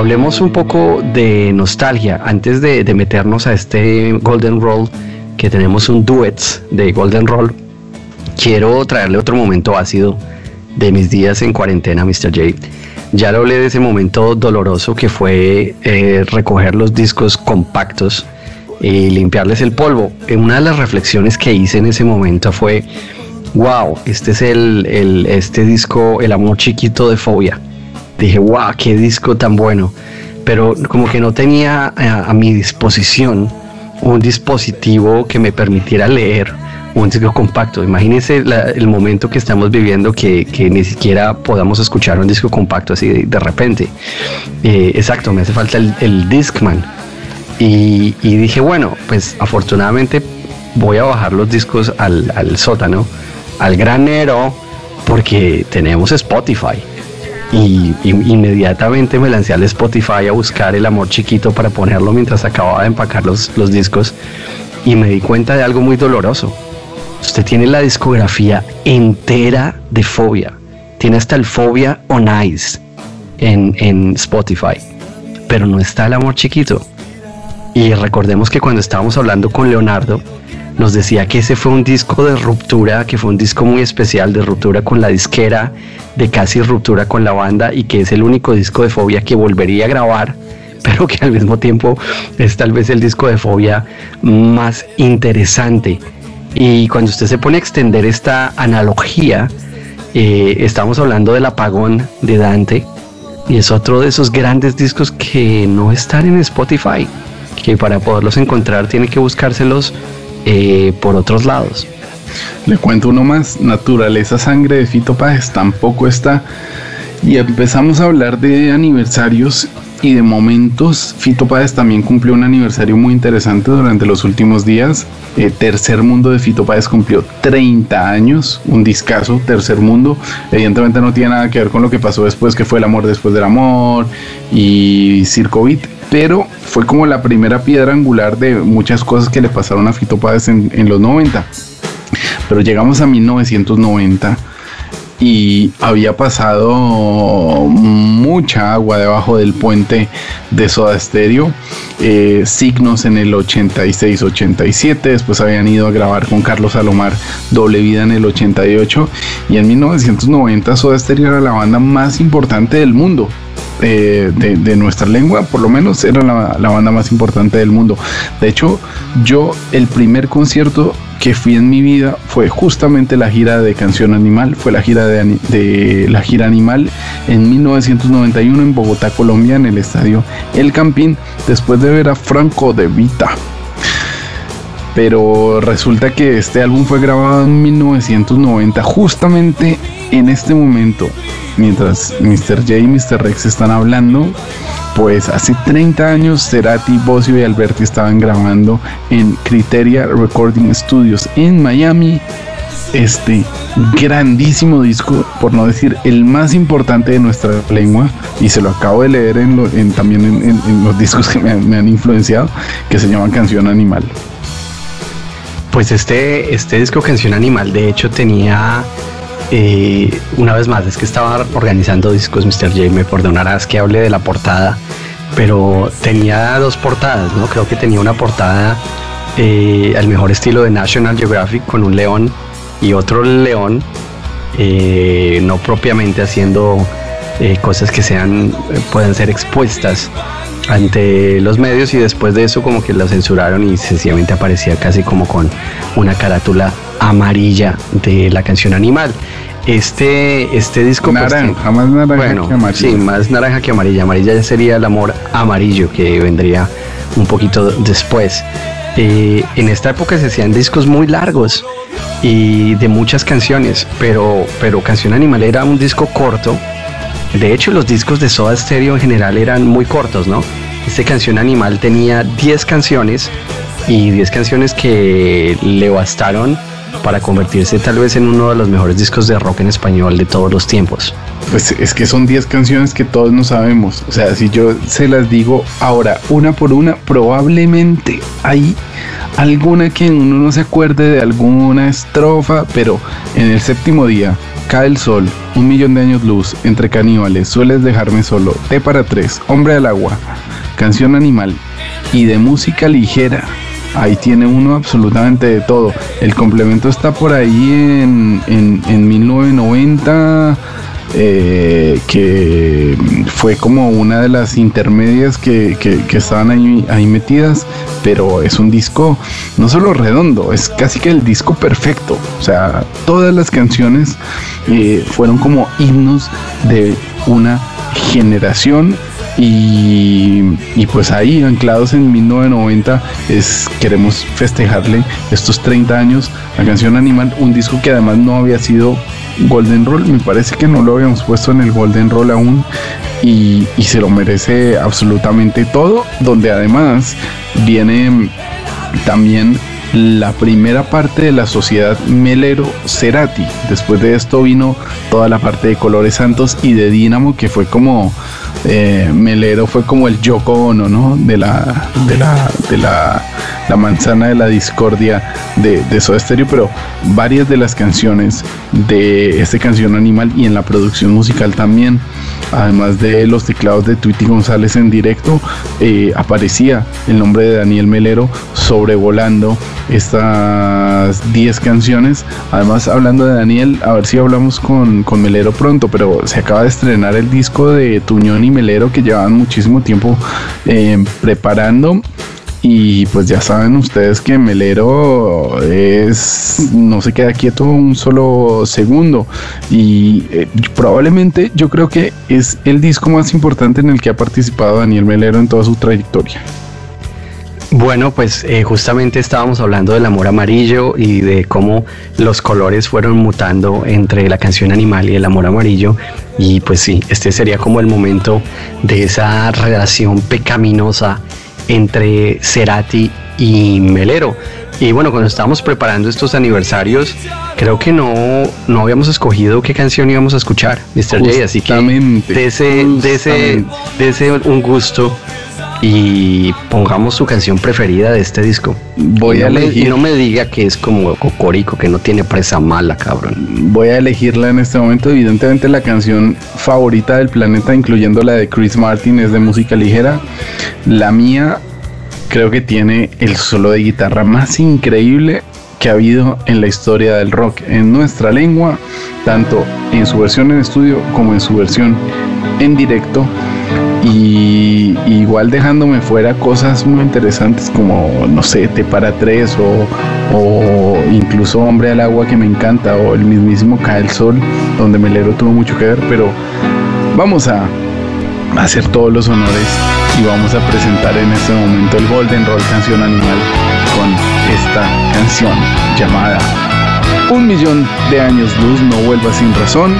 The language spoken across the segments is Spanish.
hablemos un poco de nostalgia antes de, meternos a este Golden Roll, que tenemos un duet de Golden Roll. Quiero traerle otro momento ácido de mis días en cuarentena, Mr. J. Ya lo hablé de ese momento doloroso que fue eh, recoger los discos compactos y limpiarles el polvo. Una de las reflexiones que hice en ese momento fue, wow, este es el, el este disco, El amor chiquito de Fobia dije, wow, qué disco tan bueno. Pero como que no tenía a, mi disposición un dispositivo que me permitiera leer un disco compacto. Imagínense el momento que estamos viviendo que, ni siquiera podamos escuchar un disco compacto así de, repente. Eh, exacto, me hace falta el, Discman. Y, dije, bueno, pues afortunadamente voy a bajar los discos al, al sótano, al granero, porque tenemos Spotify y, inmediatamente me lancé al Spotify a buscar el amor chiquito para ponerlo mientras acababa de empacar los, los discos y me di cuenta de algo muy doloroso. Usted tiene la discografía entera de Fobia. Tiene hasta el Fobia on Ice en, en Spotify. Pero no está el amor chiquito. Y recordemos que cuando estábamos hablando con Leonardo, nos decía que ese fue un disco de ruptura, que fue un disco muy especial de ruptura con la disquera, de casi ruptura con la banda y que es el único disco de Fobia que volvería a grabar, pero que al mismo tiempo es tal vez el disco de Fobia más interesante. Y cuando usted se pone a extender esta analogía, eh, estamos hablando del apagón de Dante y es otro de esos grandes discos que no están en Spotify, que para poderlos encontrar tiene que buscárselos eh, por otros lados. Le cuento uno más, Naturaleza Sangre de Fito Páez tampoco está. Y empezamos a hablar de aniversarios y de momentos. Fito Páez también cumplió un aniversario muy interesante durante los últimos días. Eh, Tercer Mundo de Fito Páez cumplió 30 años, un discazo, Tercer Mundo. Evidentemente no tiene nada que ver con lo que pasó después, que fue el amor después del amor y Circo pero fue como la primera piedra angular de muchas cosas que le pasaron a Fito Páez en los 90. Pero llegamos a 1990 y había pasado mucha agua debajo del puente de Soda Stereo. Eh, signos en el 86-87, después habían ido a grabar con Carlos Salomar Doble Vida en el 88 y en 1990 Soda Stereo era la banda más importante del mundo. Eh, de, nuestra lengua, por lo menos era la, la, banda más importante del mundo. De hecho, yo el primer concierto que fui en mi vida fue justamente la gira de Canción Animal, fue la gira de, la gira Animal en 1991 en Bogotá, Colombia, en el estadio El Campín, después de ver a Franco de Vita. Pero resulta que este álbum fue grabado en 1990, justamente en este momento, mientras Mr. J y Mr. Rex están hablando, pues hace 30 años Cerati, Bossio y Alberti estaban grabando en Criteria Recording Studios en Miami este grandísimo disco, por no decir el más importante de nuestra lengua, y se lo acabo de leer en, también en, los discos que me, me, han influenciado, que se llaman Canción Animal. Pues este, este disco Canción Animal, de hecho, tenía eh, una vez más, es que estaba organizando discos, Mr. J, me perdonarás que hable de la portada, pero tenía dos portadas, ¿no? Creo que tenía una portada eh, al mejor estilo de National Geographic con un león y otro león, eh, no propiamente haciendo cosas que sean, puedan ser expuestas ante los medios y después de eso como que lo censuraron y sencillamente aparecía casi como con una carátula amarilla de la canción Animal. Este, este disco. Pues, naranja, más naranja que amarilla. Sí, más naranja que amarilla. Amarilla ya sería el amor amarillo que vendría un poquito después. Eh, en esta época se hacían discos muy largos y de muchas canciones, pero, pero Canción Animal era un disco corto. De hecho, los discos de Soda Stereo en general eran muy cortos, ¿no? Esta canción Animal tenía 10 canciones y 10 canciones que le bastaron para convertirse tal vez en uno de los mejores discos de rock en español de todos los tiempos. Pues es que son 10 canciones que todos no sabemos. O sea, si yo se las digo ahora una por una, probablemente hay alguna que uno no se acuerde de alguna estrofa, pero en el séptimo día cae el sol, un millón de años luz, entre caníbales, sueles dejarme solo, té para tres, hombre al agua, canción animal y de música ligera. Ahí tiene uno absolutamente de todo. El complemento está por ahí en, en, en 1990 eh, que fue como una de las intermedias que, estaban ahí, ahí, metidas, pero es un disco no solo redondo, es casi que el disco perfecto. O sea, todas las canciones eh, fueron como himnos de una generación y, y, pues ahí, anclados en 1990, es, queremos festejarle estos 30 años. A Canción Animal, un disco que además no había sido Golden Roll, me parece que no lo habíamos puesto en el Golden Roll aún. Y, se lo merece absolutamente todo, donde además viene también la primera parte de la sociedad Melero Cerati. Después de esto vino toda la parte de Colores Santos y de Dínamo, que fue como eh, Melero fue como el Yoko Ono, ¿no? De la, de la, de la, manzana de la discordia de, de Soda Stereo, pero varias de las canciones de esta canción Animal y en la producción musical también, además de los teclados de Tweety González en directo, eh, aparecía el nombre de Daniel Melero sobrevolando estas 10 canciones. Además, hablando de Daniel, a ver si hablamos con, con Melero pronto, pero se acaba de estrenar el disco de Tuñón y Melero que llevaban muchísimo tiempo eh, preparando. Y pues ya saben ustedes que Melero es no se queda quieto un solo segundo. Y eh, probablemente yo creo que es el disco más importante en el que ha participado Daniel Melero en toda su trayectoria. Bueno, pues eh, justamente estábamos hablando del amor amarillo y de cómo los colores fueron mutando entre la canción Animal y el amor amarillo. Y pues sí, este sería como el momento de esa relación pecaminosa entre Cerati y Melero. Y bueno, cuando estábamos preparando estos aniversarios, creo que no, no habíamos escogido qué canción íbamos a escuchar, Mr. J. Así que de ese, de ese, de ese un gusto y pongamos su canción preferida de este disco. Voy a elegir. y no me diga que es como Cocorico, que no tiene presa mala, cabrón. Voy a elegirla en este momento. Evidentemente, la canción favorita del planeta, incluyendo la de Chris Martin, es de música ligera. La mía, creo que tiene el solo de guitarra más increíble que ha habido en la historia del rock en nuestra lengua, tanto en su versión en estudio como en su versión en directo y igual dejándome fuera cosas muy interesantes como no sé te para tres o, incluso hombre al agua que me encanta o el mismísimo cae el sol donde Melero tuvo mucho que ver pero vamos a hacer todos los honores y vamos a presentar en este momento el Golden Roll Canción Animal con esta canción llamada Un millón de años luz no vuelva sin razón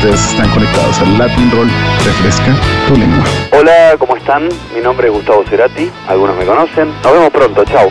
Ustedes están conectados al Latin Roll. Refresca tu lengua. Hola, ¿cómo están? Mi nombre es Gustavo Cerati. Algunos me conocen. Nos vemos pronto. Chao.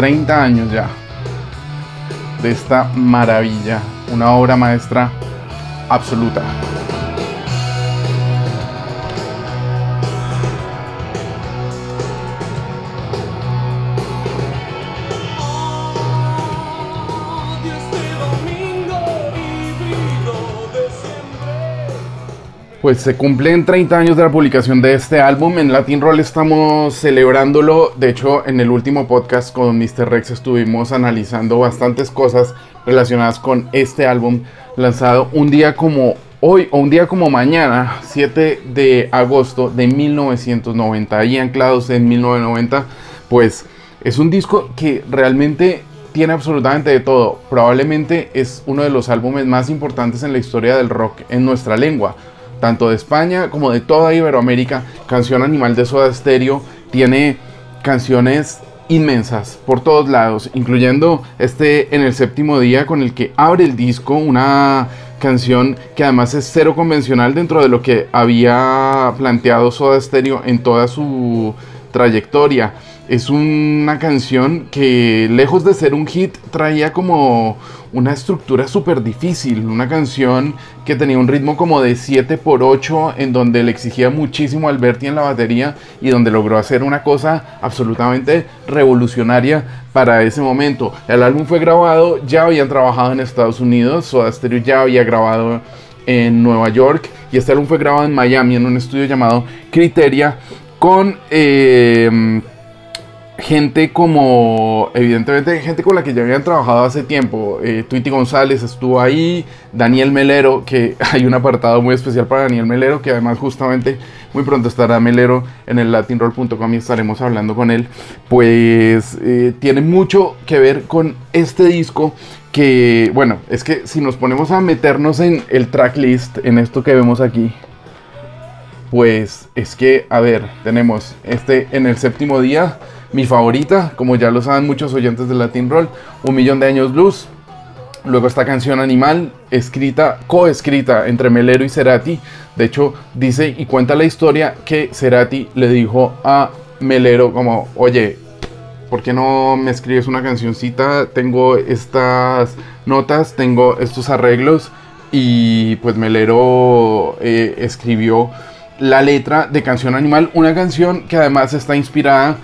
30 años ya de esta maravilla, una obra maestra absoluta. Pues se cumplen 30 años de la publicación de este álbum. En Latin Roll estamos celebrándolo. De hecho, en el último podcast con Mr. Rex estuvimos analizando bastantes cosas relacionadas con este álbum lanzado un día como hoy o un día como mañana, 7 de agosto de 1990. Y anclados en 1990, pues es un disco que realmente tiene absolutamente de todo. Probablemente es uno de los álbumes más importantes en la historia del rock en nuestra lengua tanto de España como de toda Iberoamérica. Canción Animal de Soda Stereo tiene canciones inmensas por todos lados, incluyendo este en el séptimo día con el que abre el disco, una canción que además es cero convencional dentro de lo que había planteado Soda Stereo en toda su trayectoria. Es una canción que lejos de ser un hit traía como una estructura súper difícil, una canción que tenía un ritmo como de 7 por 8 en donde le exigía muchísimo a Alberti en la batería y donde logró hacer una cosa absolutamente revolucionaria para ese momento. El álbum fue grabado, ya habían trabajado en Estados Unidos, Soda Stereo ya había grabado en Nueva York y este álbum fue grabado en Miami en un estudio llamado Criteria con eh, gente como, evidentemente, gente con la que ya habían trabajado hace tiempo. Eh, Tweety González estuvo ahí, Daniel Melero, que hay un apartado muy especial para Daniel Melero, que además justamente muy pronto estará Melero en el latinroll.com y estaremos hablando con él. Pues eh, tiene mucho que ver con este disco que, bueno, es que si nos ponemos a meternos en el tracklist, en esto que vemos aquí, pues es que, a ver, tenemos este en el séptimo día, mi favorita, como ya lo saben muchos oyentes de Latin Roll, Un Millón de Años Blues. Luego esta canción Animal, escrita, coescrita entre Melero y Cerati. De hecho, dice y cuenta la historia que Cerati le dijo a Melero como, oye, ¿por qué no me escribes una cancioncita? Tengo estas notas, tengo estos arreglos. Y pues Melero eh, escribió la letra de Canción Animal, una canción que además está inspirada,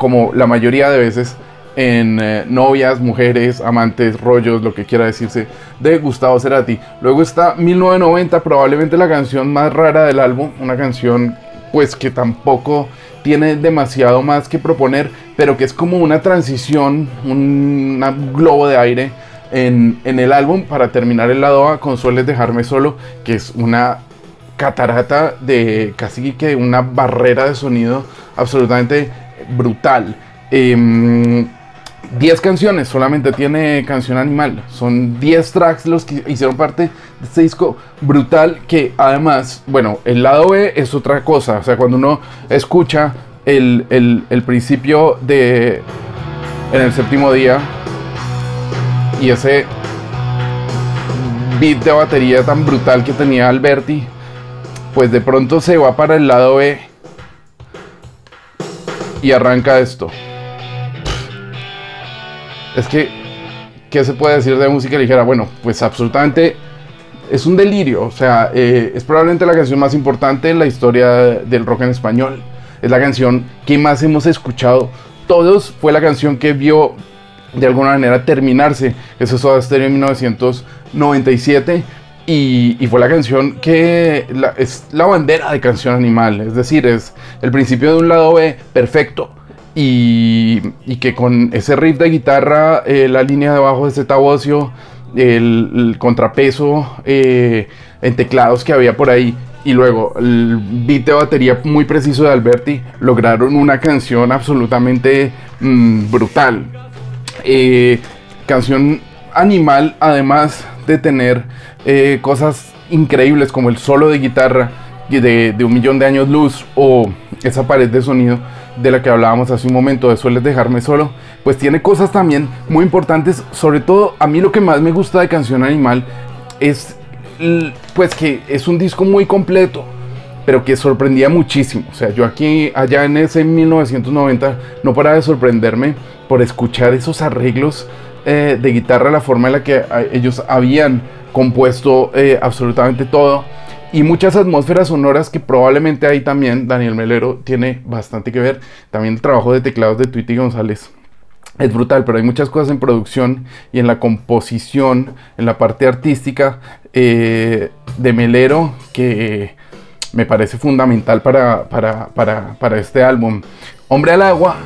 como la mayoría de veces, en eh, novias, mujeres, amantes, rollos, lo que quiera decirse, de Gustavo Cerati. Luego está 1990, probablemente la canción más rara del álbum, una canción pues que tampoco tiene demasiado más que proponer, pero que es como una transición, un globo de aire en, en, el álbum para terminar el lado A con Sueles dejarme solo, que es una catarata de casi que una barrera de sonido absolutamente brutal. Eh, 10 canciones, solamente tiene Canción Animal. Son 10 tracks los que hicieron parte de este disco brutal que además, bueno, el lado B es otra cosa. O sea, cuando uno escucha el, el, el principio de En el séptimo día y ese beat de batería tan brutal que tenía Alberti, pues de pronto se va para el lado B y arranca esto. Es que, ¿qué se puede decir de música ligera? Bueno, pues absolutamente es un delirio. O sea, eh, es probablemente la canción más importante en la historia del rock en español. Es la canción que más hemos escuchado todos. Fue la canción que vio de alguna manera terminarse ese Soda Stereo en 1997. Y, fue la canción que la, es la bandera de canción animal. Es decir, es el principio de un lado B perfecto y, y, que con ese riff de guitarra, eh, la línea de bajo de Zeta Bocio, el, contrapeso eh, en teclados que había por ahí y luego el beat de batería muy preciso de Alberti lograron una canción absolutamente mmm, brutal. Eh, canción animal, además de tener eh, cosas increíbles como el solo de guitarra de, un millón de años luz o esa pared de sonido de la que hablábamos hace un momento, de Sueles dejarme solo, pues tiene cosas también muy importantes. Sobre todo, a mí lo que más me gusta de Canción Animal es, pues que es un disco muy completo, pero que sorprendía muchísimo. O sea, yo aquí, allá en ese 1990, no paraba de sorprenderme por escuchar esos arreglos eh, de guitarra, la forma en la que ellos habían compuesto eh, absolutamente todo y muchas atmósferas sonoras que probablemente ahí también Daniel Melero tiene bastante que ver. También el trabajo de teclados de Tweety González es brutal, pero hay muchas cosas en producción y en la composición, en la parte artística eh, de Melero que me parece fundamental para, para, para, para este álbum. Hombre al agua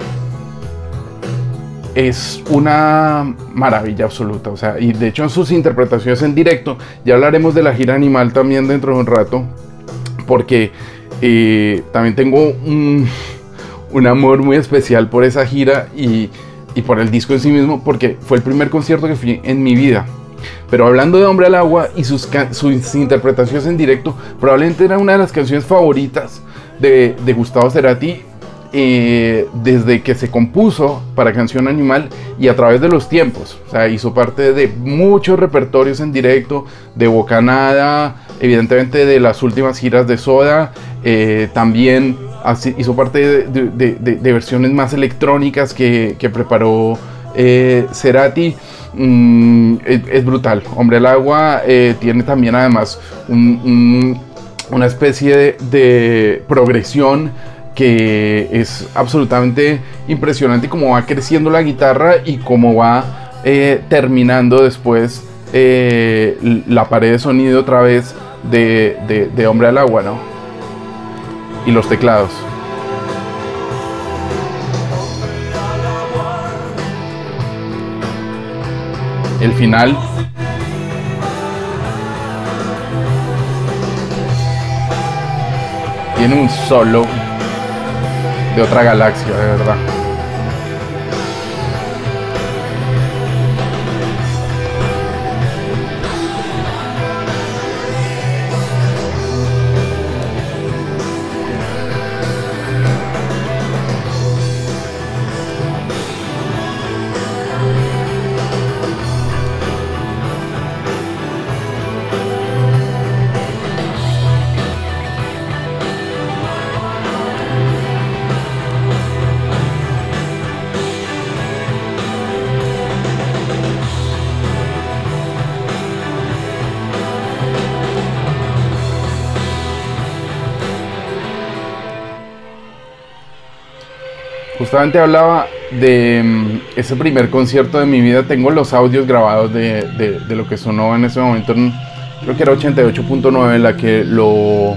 es una maravilla absoluta. O sea, y de hecho en sus interpretaciones en directo, ya hablaremos de la gira animal también dentro de un rato, porque eh, también tengo un, un, amor muy especial por esa gira y, y, por el disco en sí mismo, porque fue el primer concierto que fui en mi vida. Pero hablando de Hombre al Agua y sus, sus interpretaciones en directo, probablemente era una de las canciones favoritas de, de Gustavo Cerati eh, desde que se compuso para Canción Animal y a través de los tiempos. O sea, hizo parte de muchos repertorios en directo, de Bocanada, evidentemente de las últimas giras de Soda, eh, también hizo parte de, versiones más electrónicas que, preparó eh, Cerati. Mm, es, brutal. Hombre al agua eh, tiene también además un, un, una especie de progresión que es absolutamente impresionante cómo va creciendo la guitarra y cómo va eh, terminando después eh, la pared de sonido otra vez de, de, de, Hombre al Agua, ¿no? Y los teclados. El final tiene un solo de otra galaxia, de verdad. Justamente hablaba de mm, ese primer concierto de mi vida. Tengo los audios grabados de, de- lo que sonó en ese momento. en- creo que era 88.9 la que lo,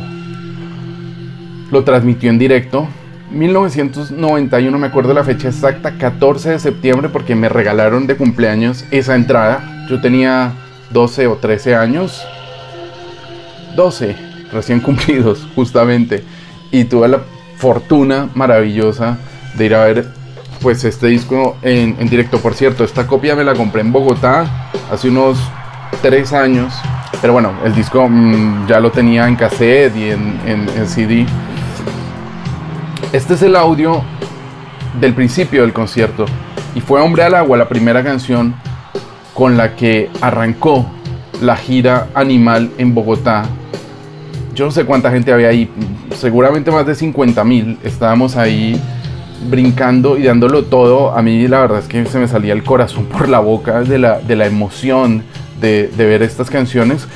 lo transmitió en directo. 1991, me acuerdo la fecha exacta, 14 de septiembre, porque me regalaron de cumpleaños esa entrada. Yo tenía 12 o 13 años. 12 recién cumplidos, justamente. Y tuve la fortuna maravillosa de ir a ver pues este disco en, en directo. Por cierto, esta copia me la compré en Bogotá hace unos 3 años. Pero bueno, el disco mm, ya lo tenía en cassette y en, en- en CD. Este es el audio del principio del concierto. Y fue Hombre al Agua la primera canción con la que arrancó la gira Animal en Bogotá. Yo no sé cuánta gente había ahí, seguramente más de 50 mil. Estábamos ahí brincando y dándolo todo. A mí la verdad es que se me salía el corazón por la boca de la, de la emoción de, de ver estas canciones.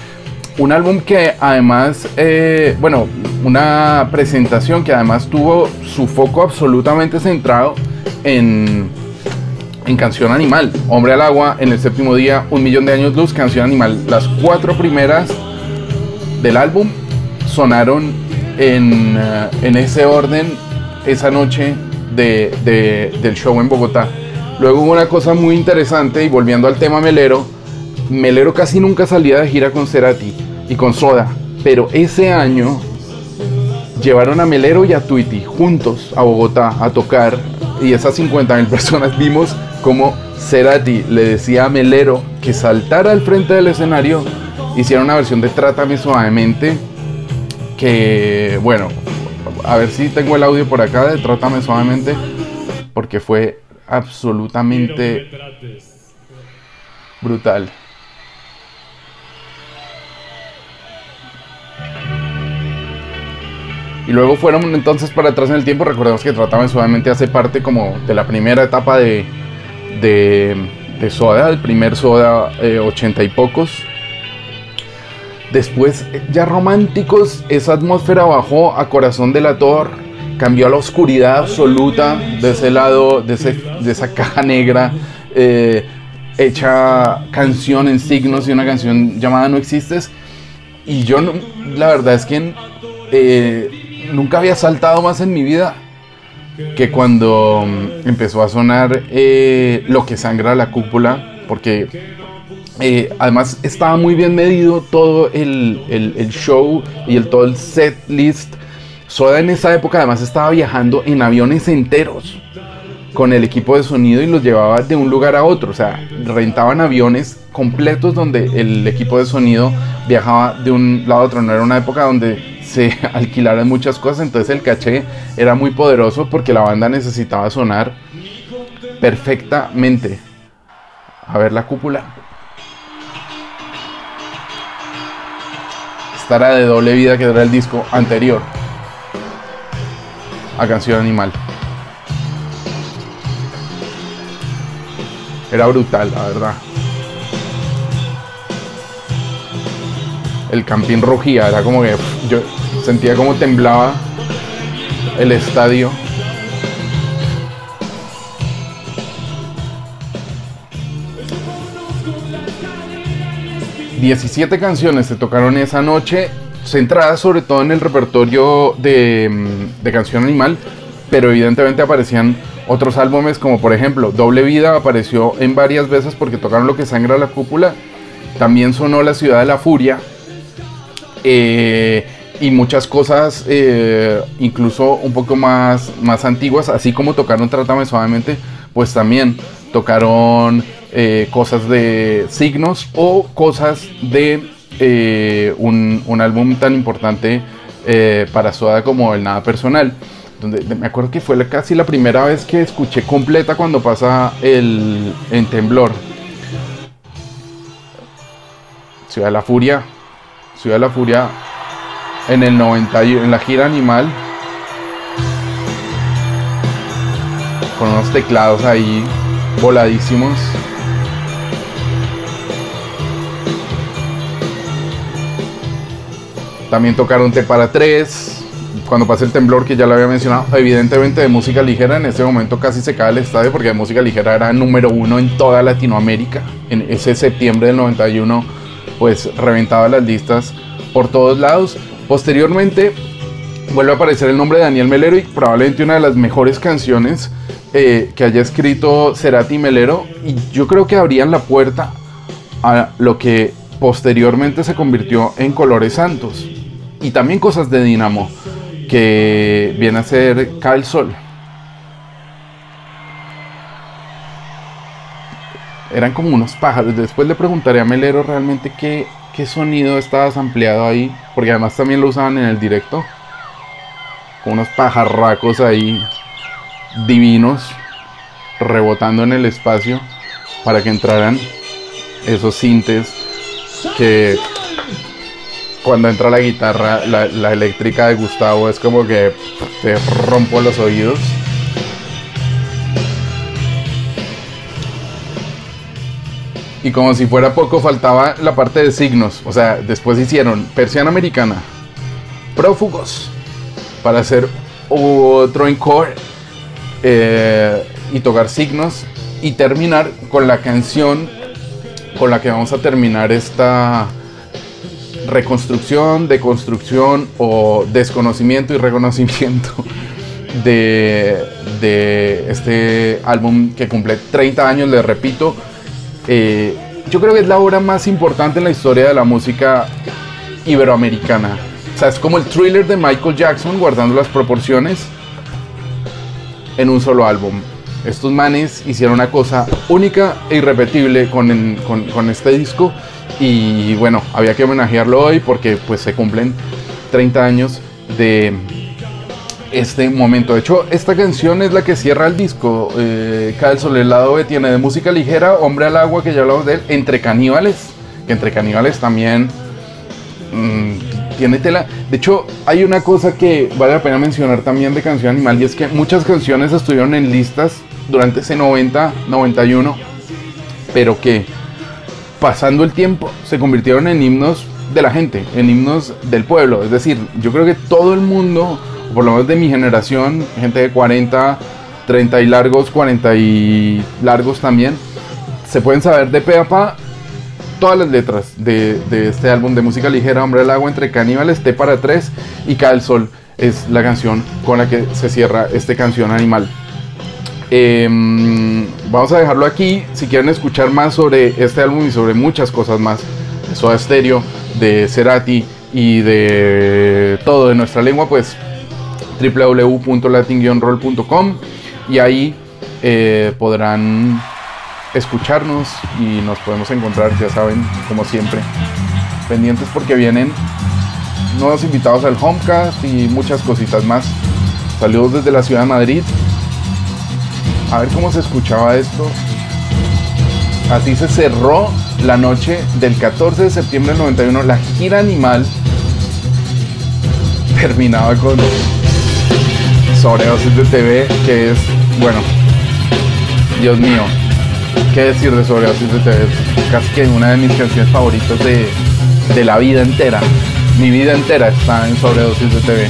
Un álbum que además, eh, bueno, una presentación que además tuvo su foco absolutamente centrado en, en Canción Animal. Hombre al agua, en el séptimo día, Un millón de años luz, Canción Animal. Las cuatro primeras del álbum sonaron en, eh, en ese orden esa noche de- de- del show en Bogotá. Luego hubo una cosa muy interesante y volviendo al tema Melero, Melero casi nunca salía de gira con Cerati y con Soda, pero ese año llevaron a Melero y a Tweety juntos a Bogotá a tocar y esas 50 mil personas vimos como Cerati le decía a Melero que saltara al frente del escenario, hiciera una versión de Trátame suavemente que bueno, a ver si tengo el audio por acá de Trátame suavemente porque fue absolutamente brutal. Y luego fueron entonces para atrás en el tiempo. Recordemos que Trátame Suavemente hace parte como de la primera etapa de, de, de Soda, el primer Soda eh, ochenta y pocos. Después, ya románticos, esa atmósfera bajó a Corazón Delator, cambió a la oscuridad absoluta de ese lado, de, ese- de esa caja negra, eh, hecha canción en signos y una canción llamada No Existes. Y yo, la verdad es que eh, nunca había saltado más en mi vida que cuando mm, empezó a sonar eh, Lo que sangra la cúpula, porque eh, además estaba muy bien medido todo el, el- show y todo el set list. Soda en esa época además estaba viajando en aviones enteros con el equipo de sonido y los llevaba de un lugar a otro. O sea, rentaban aviones completos donde el equipo de sonido viajaba de un lado a otro. No era una época donde se alquilaran muchas cosas, entonces el caché era muy poderoso porque la banda necesitaba sonar perfectamente. A ver la cúpula. Esta era de doble vida que era el disco anterior a Canción Animal. Era brutal, la verdad. El campín rugía, era como que yo sentía como temblaba el estadio. Diecisiete canciones se tocaron esa noche, centradas sobre todo en el repertorio de, mm, de Canción Animal, pero evidentemente aparecían otros álbumes como por ejemplo Doble Vida apareció en varias veces porque tocaron Lo que sangra la cúpula, también sonó La Ciudad de la Furia eh, y muchas cosas eh, incluso un poco más, más antiguas, así como tocaron Trátame Suavemente, pues también tocaron eh, cosas de signos o cosas de eh, un, un álbum tan importante eh, para Soda como el Nada Personal. Donde me acuerdo que fue casi la primera vez que escuché completa cuando pasa el en temblor. Ciudad de la Furia. Ciudad de la Furia en el 90 y- en la gira Animal. Con unos teclados ahí voladísimos. También tocaron T para 3, cuando pase el temblor que ya lo había mencionado, evidentemente de música ligera en este momento casi se cae el estadio porque de música ligera era número uno en toda Latinoamérica. En ese septiembre del 91 pues reventaba las listas por todos lados. Posteriormente vuelve a aparecer el nombre de Daniel Melero y probablemente una de las mejores canciones eh, que haya escrito Cerati Melero y yo creo que abrían la puerta a lo que posteriormente se convirtió en Colores Santos y también cosas de Dinamo que viene a ser Cae Sol. Eran como unos pájaros. Después le preguntaré a Melero realmente qué, qué sonido estaba ampliado ahí, porque además también lo usaban en el directo. Con unos pajarracos ahí divinos rebotando en el espacio para que entraran esos sintes que cuando entra la guitarra, la, eléctrica de Gustavo es como que te rompo los oídos. Y como si fuera poco, faltaba la parte de signos. O sea, después hicieron persiana americana, prófugos, para hacer otro encore eh, y tocar signos y terminar con la canción con la que vamos a terminar esta reconstrucción, deconstrucción o desconocimiento y reconocimiento de, este álbum que cumple 30 años, les repito. Eh, yo creo que es la obra más importante en la historia de la música iberoamericana. O sea, es como el thriller de Michael Jackson, guardando las proporciones, en un solo álbum. Estos manes hicieron una cosa única e irrepetible con este disco y bueno, había que homenajearlo hoy porque pues se cumplen 30 años de este momento. De hecho, esta canción es la que cierra el disco. Eh, Cae el sol, el lado B tiene de música ligera, Hombre al agua, que ya hablamos de él, Entre caníbales, que entre caníbales también mm, tiene tela. De hecho, hay una cosa que vale la pena mencionar también de Canción Animal y es que muchas canciones estuvieron en listas durante ese 90, 91, pero que pasando el tiempo se convirtieron en himnos de la gente, en himnos del pueblo. Es decir, yo creo que todo el mundo, o por lo menos de mi generación, gente de 40, 30 y largos, 40 y largos también, se pueden saber de pe a pa todas las letras de, este álbum de música ligera, Hombre del Agua, entre caníbales, T para tres y Cae el Sol es la canción con la que se cierra este canción animal. Em, vamos a dejarlo aquí. Si quieren escuchar más sobre este álbum y sobre muchas cosas más de Soda Stereo, de Cerati y de todo de nuestra lengua, pues www.latin-roll.com y ahí eh, podrán escucharnos y nos podemos encontrar, ya saben, como siempre, pendientes porque vienen nuevos invitados al Homecast y muchas cositas más. Saludos desde la ciudad de Madrid. A ver cómo se escuchaba esto. Así se cerró la noche del 14 de septiembre del 91. La gira animal terminaba con Sobredosis de TV, que es, bueno, Dios mío, qué decir de Sobredosis de TV. Es casi que una de mis canciones favoritas de, de la vida entera. Mi vida entera está en Sobredosis de TV.